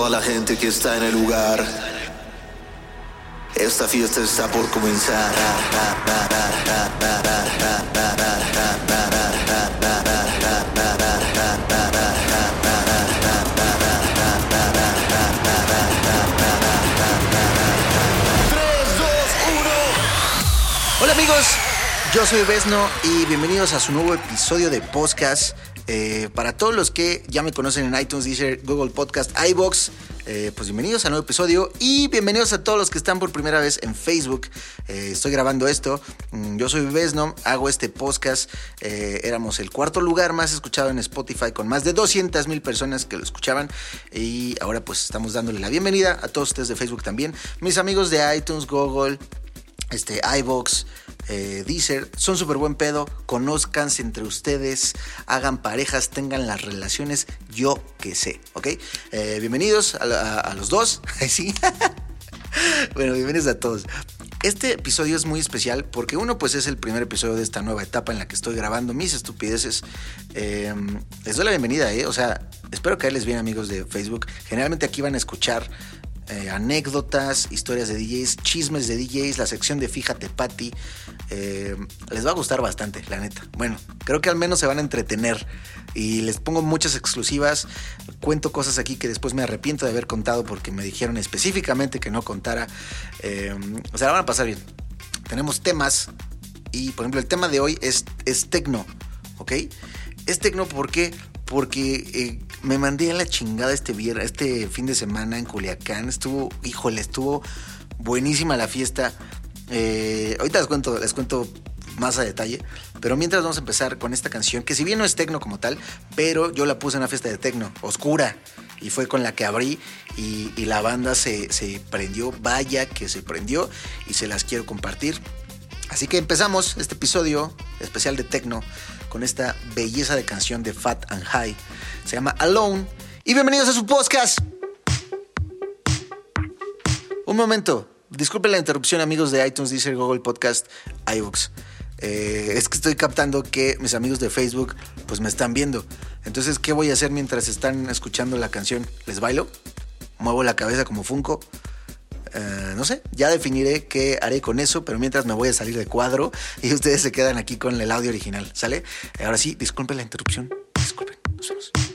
toda la gente que está en el lugar. Esta fiesta está por comenzar. Hola amigos, yo soy Besno y bienvenidos a su nuevo episodio de podcast. Eh, para todos los que ya me conocen en iTunes, Deezer, Google Podcast, iBox, eh, pues bienvenidos a un nuevo episodio y bienvenidos a todos los que están por primera vez en Facebook. Eh, estoy grabando esto. Mm, Yo soy Besno, hago este podcast. Éramos el cuarto lugar más escuchado en Spotify con más de 200 mil personas que lo escuchaban y ahora pues estamos dándole la bienvenida a todos ustedes de Facebook también. Mis amigos de iTunes, Google, este, iBox, eh, Deezer, son súper buen pedo, conozcanse entre ustedes, hagan parejas, tengan las relaciones, yo que sé, ¿ok? Eh, bienvenidos a, los dos, sí. bueno, bienvenidos a todos. Este episodio es muy especial porque uno pues es el primer episodio de esta nueva etapa en la que estoy grabando mis estupideces. Eh, les doy la bienvenida, ¿eh? O sea, espero que les bien amigos de Facebook. Generalmente aquí van a escuchar eh, anécdotas, historias de DJs, chismes de DJs, la sección de Fíjate Pati. Eh, les va a gustar bastante, la neta. Bueno, creo que al menos se van a entretener y les pongo muchas exclusivas. Cuento cosas aquí que después me arrepiento de haber contado porque me dijeron específicamente que no contara. Eh, o sea, la van a pasar bien. Tenemos temas y, por ejemplo, el tema de hoy es, es tecno, ¿ok? Es tecno porque porque eh, me mandé a la chingada este este fin de semana en Culiacán. Estuvo, híjole, estuvo buenísima la fiesta. Eh, ahorita les cuento, les cuento más a detalle. Pero mientras vamos a empezar con esta canción, que si bien no es tecno como tal, pero yo la puse en una fiesta de tecno, oscura. Y fue con la que abrí y, y la banda se, se prendió, vaya que se prendió y se las quiero compartir. Así que empezamos este episodio especial de Tecno con esta belleza de canción de Fat and High. Se llama Alone. Y bienvenidos a su podcast. Un momento. Disculpen la interrupción, amigos de iTunes, Deezer, Google Podcast, iVoox. Eh, es que estoy captando que mis amigos de Facebook pues me están viendo. Entonces, ¿qué voy a hacer mientras están escuchando la canción? ¿Les bailo? ¿Muevo la cabeza como Funko? Eh, no sé, ya definiré qué haré con eso, pero mientras me voy a salir de cuadro y ustedes se quedan aquí con el audio original, ¿sale? Ahora sí, disculpen la interrupción, disculpen, nos.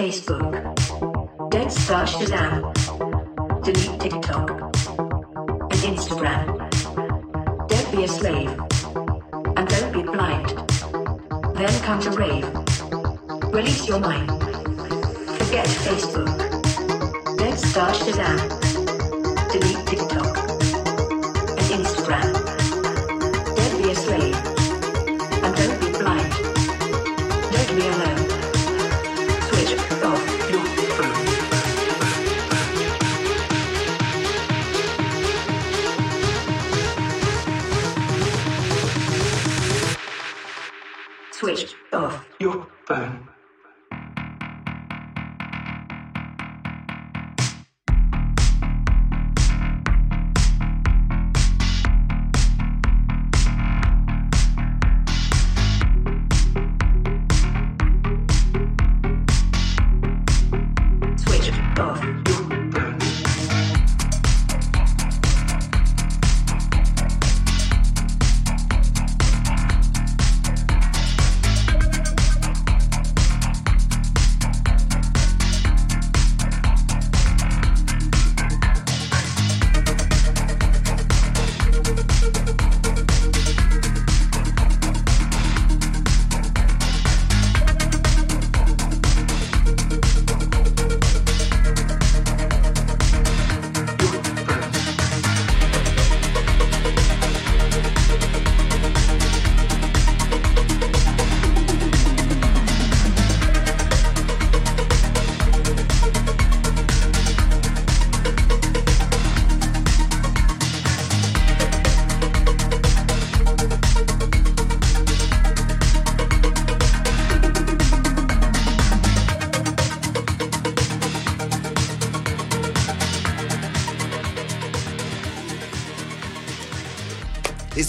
Facebook. Don't start Shazam. Delete TikTok. And Instagram. Don't be a slave. And don't be blind. Then come to rave. Release your mind. Forget Facebook. Don't start Shazam. Delete TikTok.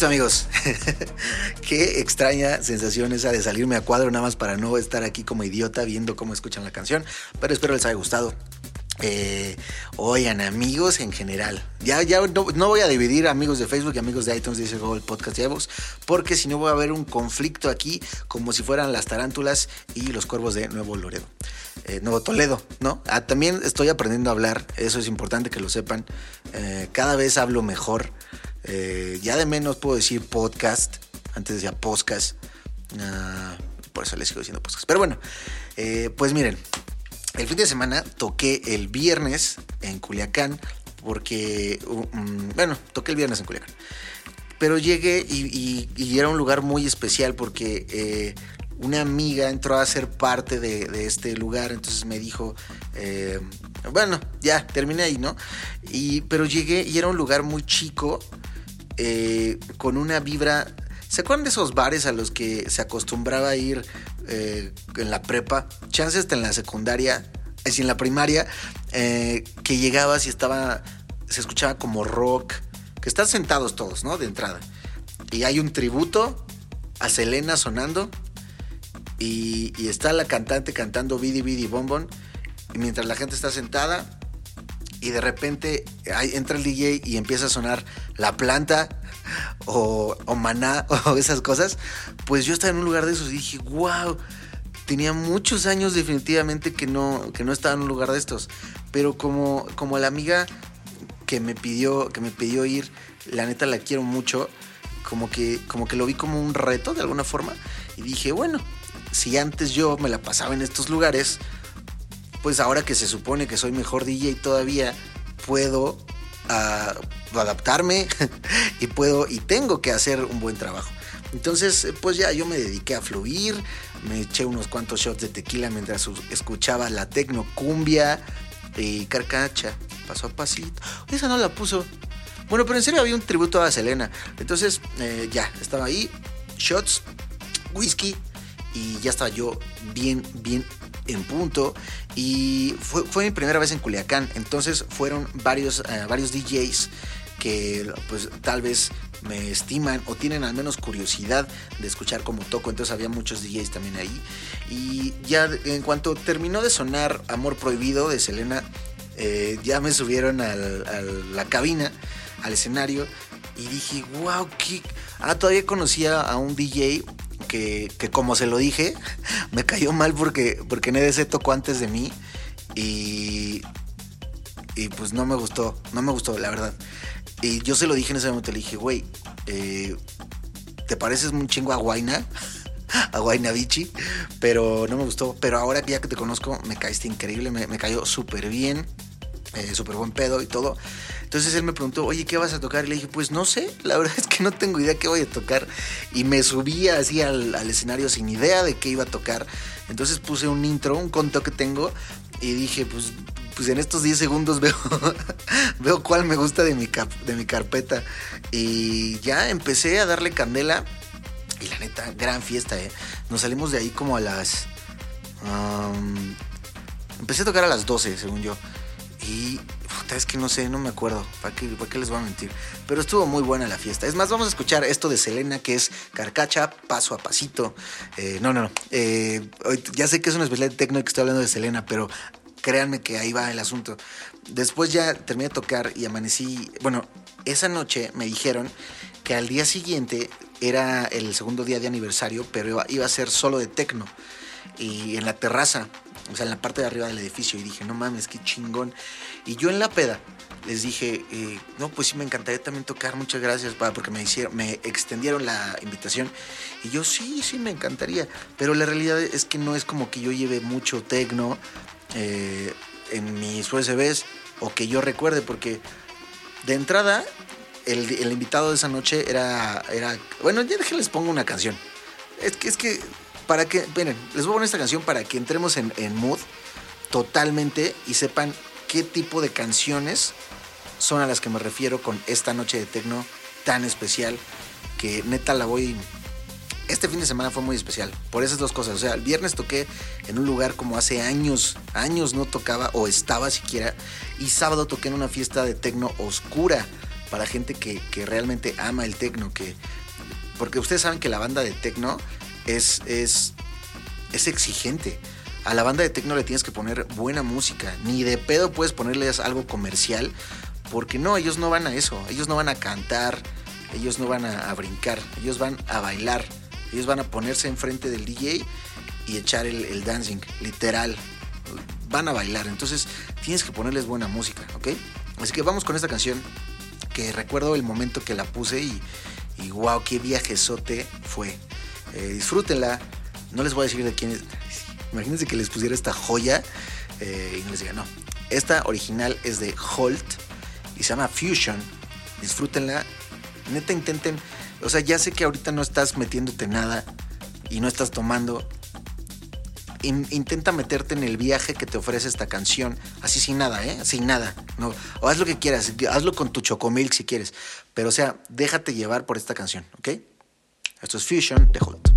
Amigos. Qué extraña sensación esa de salirme a cuadro nada más para no estar aquí como idiota viendo cómo escuchan la canción. Pero espero les haya gustado. Eh, oigan, amigos en general. Ya, ya no, voy a dividir amigos de Facebook y amigos de iTunes, dice Google Podcast porque si no voy a haber un conflicto aquí como si fueran las tarántulas y los cuervos de Nuevo Loredo. Eh, Nuevo Toledo, ¿no? Ah, también estoy aprendiendo a hablar, eso es importante que lo sepan. Eh, cada vez hablo mejor. Eh, ya de menos puedo decir podcast, antes decía podcast. Ah, por eso les sigo diciendo podcast. Pero bueno, eh, pues miren, el fin de semana toqué el viernes en Culiacán, porque, um, bueno, toqué el viernes en Culiacán. Pero llegué y, era un lugar muy especial porque eh, una amiga entró a ser parte de, este lugar, entonces me dijo, bueno, ya, terminé ahí, ¿no? Y, pero llegué y era un lugar muy chico, eh, con una vibra... ¿Se acuerdan de esos bares a los que se acostumbraba a ir eh, en la prepa? Chances hasta en la secundaria, así en la primaria, eh, que llegabas y estaba, se escuchaba como rock, que están sentados todos, ¿no? De entrada. Y hay un tributo a Selena sonando y, y está la cantante cantando Bidi Bidi Bombón y mientras la gente está sentada y de repente entra el DJ y empieza a sonar La Planta o, o Maná o esas cosas, pues yo estaba en un lugar de esos y dije, wow, tenía muchos años definitivamente que no, que no estaba en un lugar de estos, pero como, como la amiga que me pidió, que me pidió ir, la neta la quiero mucho, como que, como que lo vi como un reto de alguna forma y dije, bueno, si antes yo me la pasaba en estos lugares, pues ahora que se supone que soy mejor DJ todavía, puedo ah, adaptarme y puedo y tengo que hacer un buen trabajo. Entonces, eh, pues ya yo me dediqué a fluir, me eché unos cuantos shots de tequila mientras escuchaba la tecno cumbia y carcacha, paso a pasito. Esa no la puso. Bueno, pero en serio había un tributo a Selena. Entonces, eh, ya, estaba ahí, shots, whisky, y ya estaba yo bien, bien en punto. Y fue, fue mi primera vez en Culiacán. Entonces fueron varios, eh, varios DJs que pues tal vez me estiman o tienen al menos curiosidad de escuchar cómo toco. Entonces había muchos DJs también ahí. Y ya en cuanto terminó de sonar Amor Prohibido de Selena, eh, ya me subieron a la cabina, al escenario. Y dije, wow, qué... Ah, todavía conocía a un DJ que, como se lo dije, me cayó mal porque, porque NDC tocó antes de mí y, y pues no me gustó, no me gustó, la verdad. Y yo se lo dije en ese momento, le dije, güey, eh, ¿te pareces un chingo a Guaina? a Guaina Bichi, pero no me gustó. Pero ahora que ya que te conozco, me caíste increíble, me, me cayó súper bien, eh, súper buen pedo y todo. Entonces él me preguntó, oye, ¿qué vas a tocar? Y le dije, pues no sé, la verdad es que no tengo idea qué voy a tocar. Y me subí así al, escenario sin idea de qué iba a tocar. Entonces puse un intro, un conto que tengo y dije, pues, pues en estos 10 segundos veo, veo cuál me gusta de mi, cap- de mi carpeta. Y ya empecé a darle candela. Y la neta, gran fiesta, ¿eh? Nos salimos de ahí como a las... empecé a tocar a las 12, según yo. Y puta, es que no sé, no me acuerdo. ¿Para qué, ¿Para qué les voy a mentir? Pero estuvo muy buena la fiesta. Es más, vamos a escuchar esto de Selena, que es Carcacha, paso a pasito. Eh, no, no, no. Eh, ya sé que es una especialidad de techno que estoy hablando de Selena, pero créanme que ahí va el asunto. Después ya terminé de tocar y amanecí. Bueno, esa noche me dijeron que al día siguiente era el segundo día de aniversario, pero iba, a ser solo de techno y en la terraza, o sea, en la parte de arriba del edificio. Y dije, no mames, qué chingón. Y yo en la peda les dije, eh, no, pues sí, me encantaría también tocar, muchas gracias, pa, porque me, hicieron, me extendieron la invitación. Y yo, sí, sí, me encantaría. Pero la realidad es que no es como que yo lleve mucho tecno eh, en mis USBs o que yo recuerde, porque de entrada, el, el invitado de esa noche era, era. Bueno, ya déjenles pongo una canción. Es que, es que, para que. Miren, les voy a poner esta canción para que entremos en, mood totalmente y sepan qué tipo de canciones son a las que me refiero con esta noche de tecno tan especial que neta la voy. Este fin de semana fue muy especial por esas dos cosas. O sea, el viernes toqué en un lugar como hace años, años no tocaba o estaba siquiera. Y sábado toqué en una fiesta de tecno oscura para gente que, que realmente ama el tecno. Que, porque ustedes saben que la banda de tecno es, es, es exigente. A la banda de tecno le tienes que poner buena música. Ni de pedo puedes ponerles algo comercial. Porque no, ellos no van a eso. Ellos no van a cantar. Ellos no van a, brincar. Ellos van a bailar. Ellos van a ponerse enfrente del DJ y echar el, dancing. Literal. Van a bailar. Entonces tienes que ponerles buena música. ¿Ok? Así que vamos con esta canción. Que recuerdo el momento que la puse y, wow, qué viajezote fue. Eh, disfrútenla. No les voy a decir de quién es. Imagínense que les pusiera esta joya eh, y no les diga, no. Esta original es de Holt y se llama Fusion. Disfrútenla. Neta, intenten. O sea, ya sé que ahorita no estás metiéndote nada y no estás tomando. In- intenta meterte en el viaje que te ofrece esta canción, así sin nada, ¿eh? Sin nada. No, o haz lo que quieras, hazlo con tu chocomilk si quieres. Pero, o sea, déjate llevar por esta canción, ¿ok? Esto es Fusion de Holt.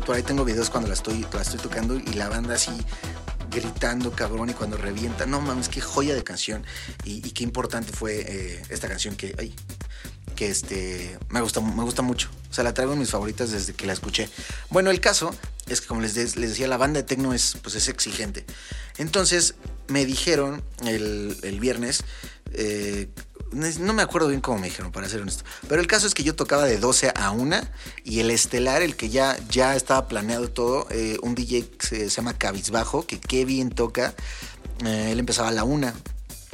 Por ahí tengo videos cuando la estoy, la estoy tocando y la banda así gritando cabrón y cuando revienta. No mames, qué joya de canción. Y, qué importante fue eh, esta canción que, ay, que este, me, gusta, me gusta mucho. O sea, la traigo en mis favoritas desde que la escuché. Bueno, el caso es que como les, decía, la banda de tecno es, pues, es exigente. Entonces me dijeron el, el viernes, no me acuerdo bien cómo me dijeron, para ser honesto. Pero el caso es que yo tocaba de 12 a 1 y el estelar, el que ya, ya estaba planeado todo, eh, un DJ que se, llama Cabizbajo, que qué bien toca, eh, él empezaba a la 1.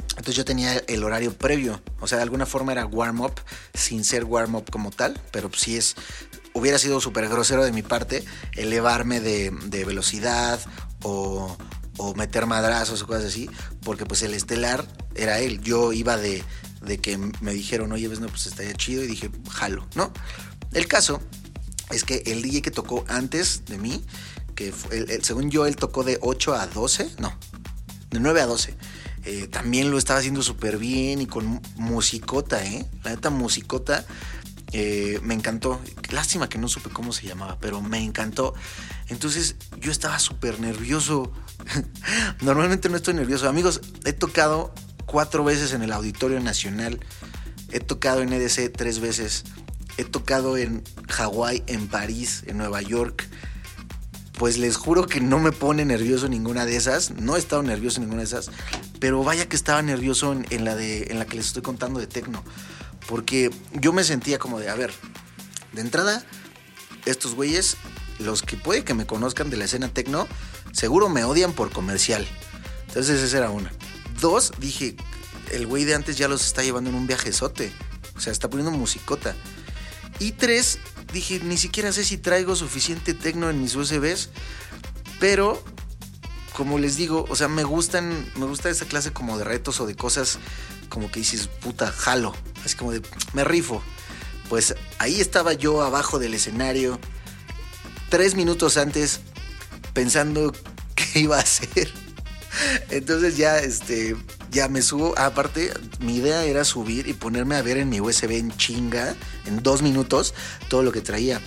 Entonces yo tenía el horario previo, o sea, de alguna forma era warm-up, sin ser warm-up como tal, pero sí es, hubiera sido súper grosero de mi parte elevarme de, de velocidad o, o, meter madrazos o cosas así, porque pues el estelar era él, yo iba de, de que me dijeron, oye, ves, no, pues estaría chido y dije, jalo, ¿no? El caso es que el DJ que tocó antes de mí, que fue, el, el, según yo, él tocó de 8 a 12, no, de 9 a 12 eh, también lo estaba haciendo súper bien y con musicota, ¿eh? La neta, musicota. Eh, me encantó. Lástima que no supe cómo se llamaba, pero me encantó. Entonces yo estaba súper nervioso. Normalmente no estoy nervioso. Amigos, he tocado cuatro veces en el Auditorio Nacional. He tocado en EDC tres veces. He tocado en Hawái, en París, en Nueva York pues les juro que no me pone nervioso ninguna de esas. No he estado nervioso en ninguna de esas. Pero vaya que estaba nervioso en, la, de, en la que les estoy contando de Tecno. Porque yo me sentía como de, a ver, de entrada, estos güeyes, los que puede que me conozcan de la escena Tecno, seguro me odian por comercial. Entonces esa era una. Dos, dije, el güey de antes ya los está llevando en un viajezote. O sea, está poniendo musicota. Y tres, dije, ni siquiera sé si traigo suficiente tecno en mis USBs, pero como les digo, o sea, me gustan, me gusta esa clase como de retos o de cosas como que dices, puta, jalo, así como de, me rifo. Pues ahí estaba yo abajo del escenario, tres minutos antes, pensando qué iba a hacer. Entonces ya, este, ya me subo. Aparte, mi idea era subir y ponerme a ver en mi USB en chinga, en dos minutos, todo lo que traía.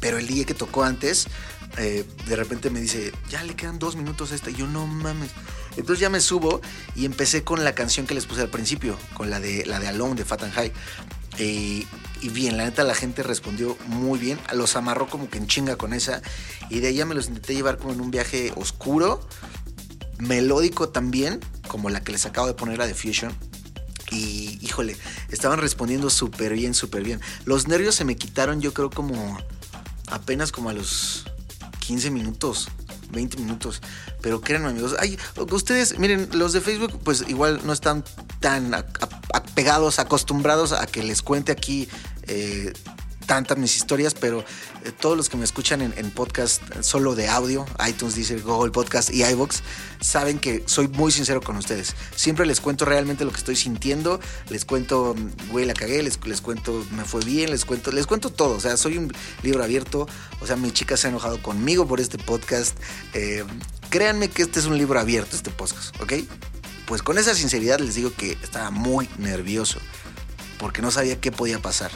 Pero el día que tocó antes, eh, de repente me dice, ya le quedan dos minutos a esta. Yo, no mames. Entonces ya me subo y empecé con la canción que les puse al principio, con la de, la de Alone de Fat and High. Y bien, la neta la gente respondió muy bien, los amarró como que en chinga con esa y de ahí me los intenté llevar como en un viaje oscuro, melódico también, como la que les acabo de poner a The Fusion. Y híjole, estaban respondiendo súper bien, súper bien. Los nervios se me quitaron yo creo como apenas como a los 15 minutos, 20 minutos. Pero créanme amigos, ay, ustedes, miren, los de Facebook pues igual no están tan apegados, acostumbrados a que les cuente aquí eh, tantas mis historias, pero eh, todos los que me escuchan en, podcast solo de audio, iTunes, Deezer, Google Podcast y iVoox, saben que soy muy sincero con ustedes. Siempre les cuento realmente lo que estoy sintiendo, les cuento, güey, la cagué, les, les cuento, me fue bien, les cuento, les cuento todo. O sea, soy un libro abierto. O sea, mi chica se ha enojado conmigo por este podcast. Eh, créanme que este es un libro abierto, este podcast, ¿ok? Pues con esa sinceridad les digo que estaba muy nervioso porque no sabía qué podía pasar.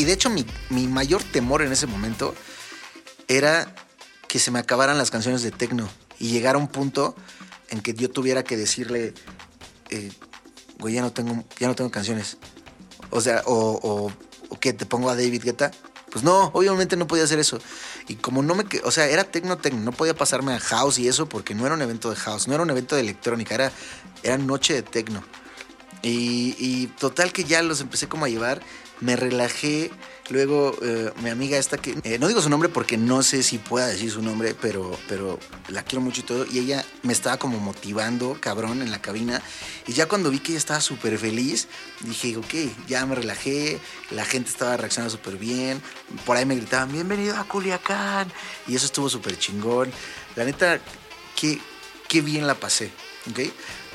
Y de hecho mi, mi, mayor temor en ese momento era que se me acabaran las canciones de techno y llegara un punto en que yo tuviera que decirle, eh, güey, ya no tengo, ya no tengo canciones. O sea, o, o, o que te pongo a David Guetta. Pues no, obviamente no podía hacer eso. Y como no me, o sea, era techno techno, no podía pasarme a house y eso porque no era un evento de house, no era un evento de electrónica, era, era noche de techno. Y, y total que ya los empecé como a llevar me relajé. Luego, eh, mi amiga esta que, eh, no digo su nombre porque no sé si pueda decir su nombre, pero, pero la quiero mucho y todo. Y ella me estaba como motivando, cabrón, en la cabina. Y ya cuando vi que ella estaba súper feliz, dije, ok, ya me relajé. La gente estaba reaccionando súper bien. Por ahí me gritaban, bienvenido a Culiacán. Y eso estuvo súper chingón. La neta, qué, qué bien la pasé, ¿ok?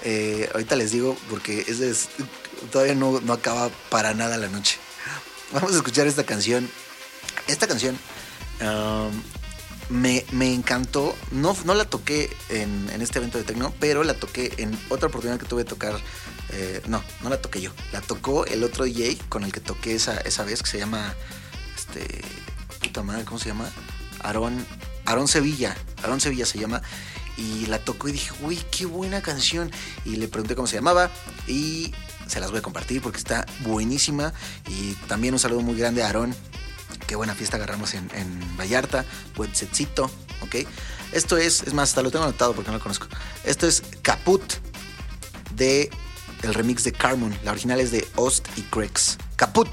Eh, ahorita les digo porque es, todavía no, no acaba para nada la noche. Vamos a escuchar esta canción. Esta canción um, me, me, encantó. No, no la toqué en, en, este evento de Tecno, pero la toqué en otra oportunidad que tuve de tocar. Eh, no, no la toqué yo. La tocó el otro DJ con el que toqué esa, esa vez, que se llama este, puta madre, ¿cómo se llama? Aarón, Aarón Sevilla, Aarón Sevilla se llama, y la tocó y dije, uy, qué buena canción, y le pregunté cómo se llamaba, y se las voy a compartir porque está buenísima, y también un saludo muy grande a Aarón, qué buena fiesta agarramos en, en Vallarta, buen setcito, ¿ok? Esto es, es más, hasta lo tengo anotado porque no lo conozco, esto es Caput de el remix de Carmen, la original es de Ost y Crex, Caput.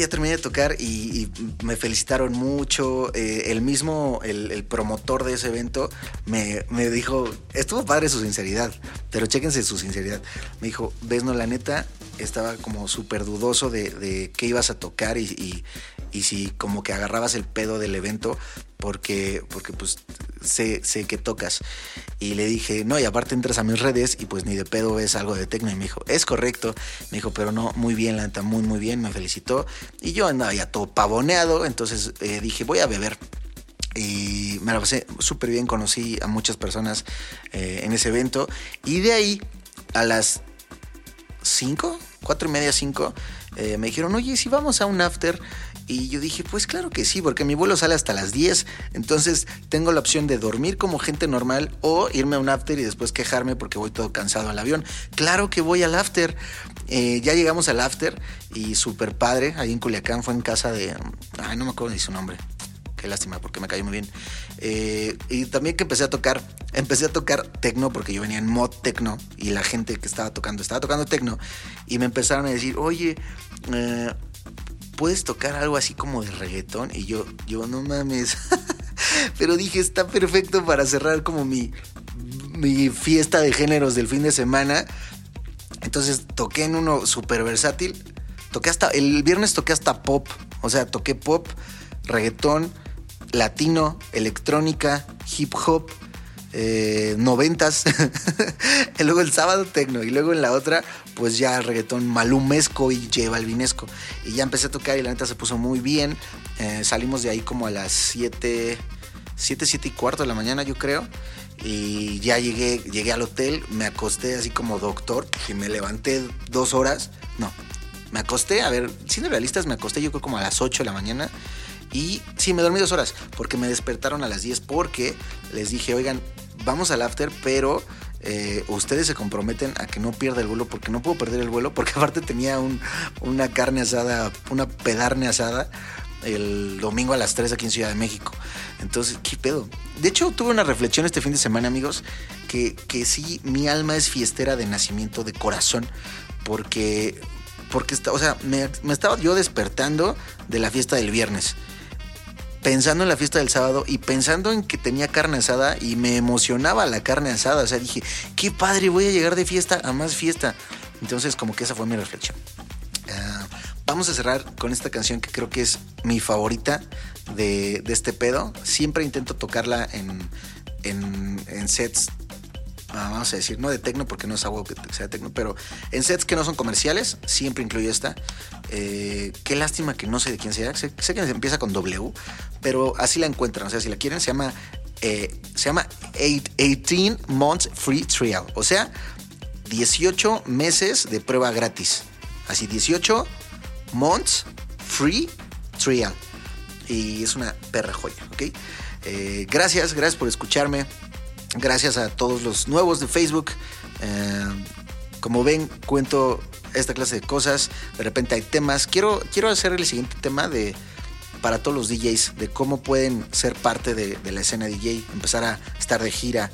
Ya terminé de tocar y, me felicitaron mucho. Eh, el mismo, el, el promotor de ese evento me, me dijo, estuvo padre su sinceridad, pero chéquense su sinceridad. Me dijo, ves, no, la neta, estaba como súper dudoso de, qué ibas a tocar y, si como que agarrabas el pedo del evento porque, porque pues sé, sé que tocas. Y le dije, no, y aparte entras a mis redes y pues ni de pedo ves algo de tecno. Y me dijo, es correcto. Me dijo, pero no, muy bien, la neta, muy, muy bien. Me felicitó. Y yo andaba ya todo pavoneado. Entonces eh, dije, voy a beber. Y me la pasé súper bien. Conocí a muchas personas eh, en ese evento. Y de ahí, a las 5, 4 y media, 5, eh, me dijeron, oye, si vamos a un after. Y yo dije, pues claro que sí, porque mi vuelo sale hasta las 10. Entonces tengo la opción de dormir como gente normal o irme a un after y después quejarme porque voy todo cansado al avión. Claro que voy al after. Eh, ya llegamos al after y súper padre. Ahí en Culiacán fue en casa de... Ay, no me acuerdo ni su nombre. Qué lástima porque me cayó muy bien. Eh, y también que empecé a tocar, empecé a tocar tecno porque yo venía en mod tecno y la gente que estaba tocando estaba tocando tecno y me empezaron a decir, oye, eh, ¿puedes tocar algo así como de reggaetón? Y yo, yo no mames. Pero dije, está perfecto para cerrar como mi, mi fiesta de géneros del fin de semana. Entonces toqué en uno súper versátil. Toqué hasta, el viernes toqué hasta pop. O sea, toqué pop, reggaetón, latino, electrónica, hip hop, eh, noventas. y luego el sábado tecno. Y luego en la otra, pues ya reggaetón malumesco y J Balvinesco. Y ya empecé a tocar y la neta se puso muy bien. Eh, salimos de ahí como a las 7, 7, 7 y cuarto de la mañana, yo creo. Y ya llegué, llegué al hotel, me acosté así como doctor, y me levanté dos horas. No, me acosté, a ver, siendo realistas, me acosté yo creo como a las 8 de la mañana. Y sí, me dormí dos horas porque me despertaron a las 10 porque les dije, oigan, vamos al after, pero eh, ustedes se comprometen a que no pierda el vuelo porque no puedo perder el vuelo porque aparte tenía un, una carne asada, una pedarne asada el domingo a las 3 aquí en Ciudad de México. Entonces, ¿qué pedo? De hecho, tuve una reflexión este fin de semana, amigos, que, sí, mi alma es fiestera de nacimiento, de corazón, porque, porque está, o sea, me estaba yo despertando de la fiesta del viernes pensando en la fiesta del sábado y pensando en que tenía carne asada y me emocionaba la carne asada. O sea, dije, qué padre, voy a llegar de fiesta a más fiesta. Entonces, como que esa fue mi reflexión. Uh, vamos a cerrar con esta canción que creo que es mi favorita de, de este pedo. Siempre intento tocarla en, en, en sets vamos a decir, no de tecno porque no es algo que sea tecno, pero en sets que no son comerciales, siempre incluyo esta. Eh, qué lástima que no sé de quién sea, sé, sé, que empieza con W, pero así la encuentran, o sea, si la quieren, se llama, eh, se llama 18 Months Free Trial, o sea, 18 meses de prueba gratis. Así, 18 months free trial. Y es una perra joya, ¿ok? Eh, gracias, gracias por escucharme. Gracias a todos los nuevos de Facebook. Eh, como ven, cuento esta clase de cosas. De repente hay temas. Quiero, quiero hacer el siguiente tema de para todos los DJs, de cómo pueden ser parte de, la escena DJ, empezar a estar de gira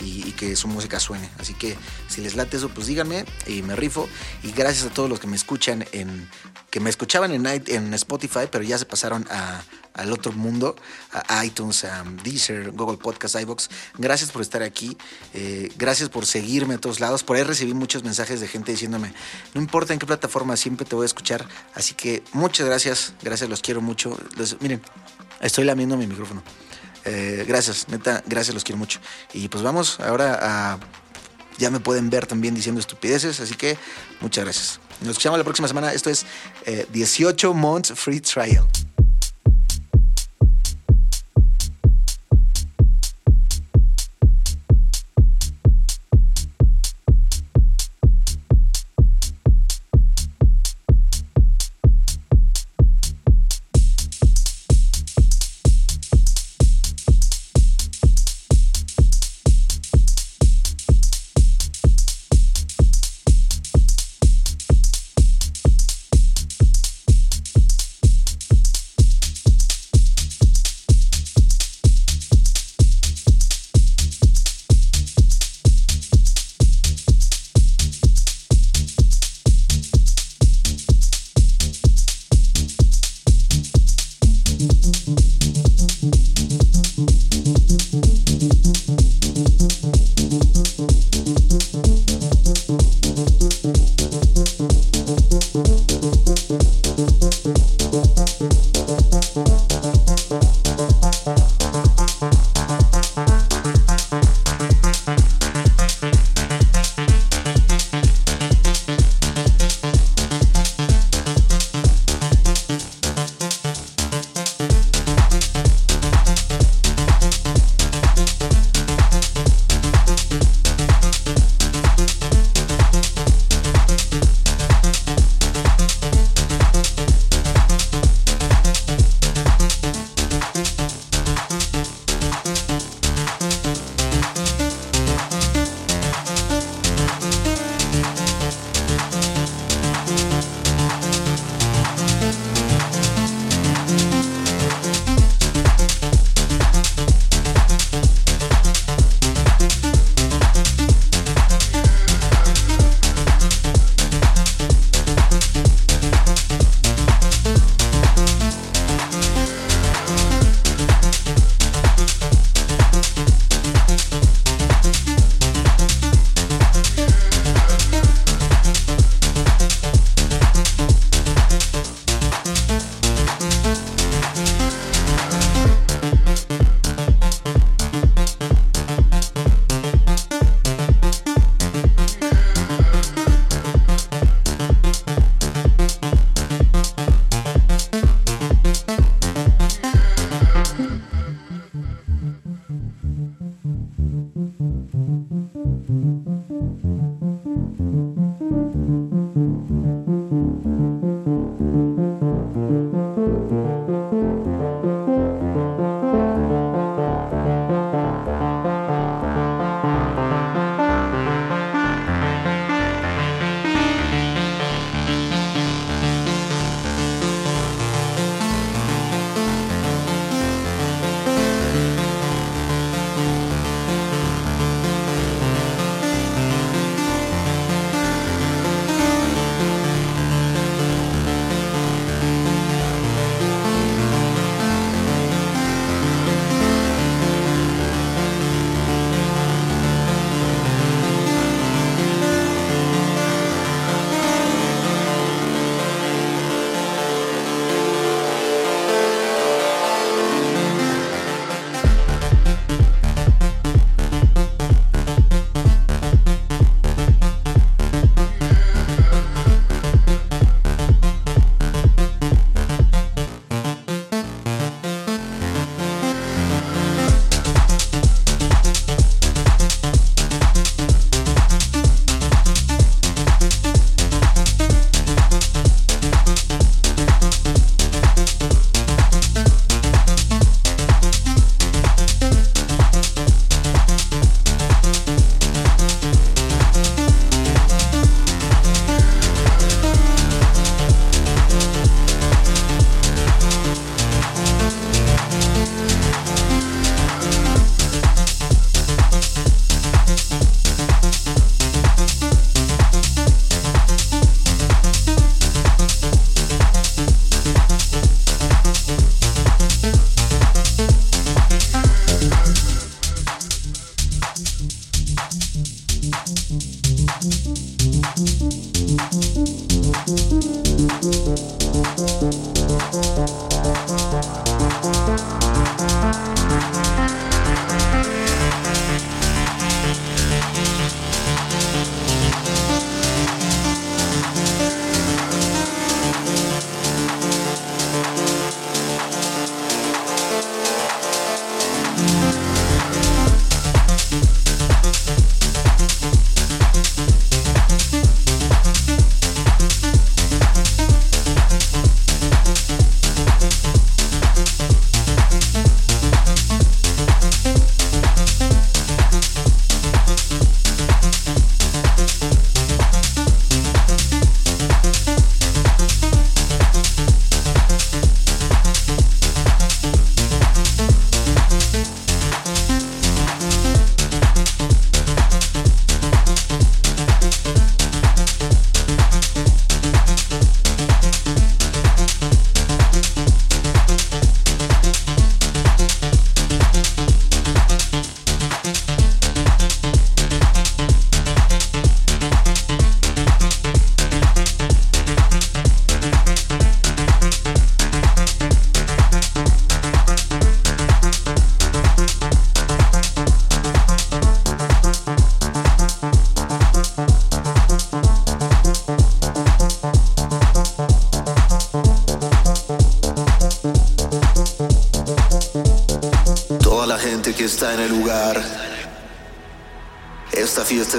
y, y, que su música suene. Así que si les late eso, pues díganme y me rifo. Y gracias a todos los que me escuchan en que me escuchaban en, en Spotify, pero ya se pasaron a, al otro mundo, a iTunes, a Deezer, Google Podcast, iBox. Gracias por estar aquí, eh, gracias por seguirme a todos lados. Por ahí recibí muchos mensajes de gente diciéndome, no importa en qué plataforma, siempre te voy a escuchar. Así que muchas gracias, gracias, los quiero mucho. Miren, estoy lamiendo mi micrófono. Eh, gracias, neta, gracias, los quiero mucho. Y pues vamos ahora a... Ya me pueden ver también diciendo estupideces, así que muchas gracias. Nos escuchamos la próxima semana. Esto es eh, 18 Months Free Trial.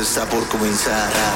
Está por comenzar.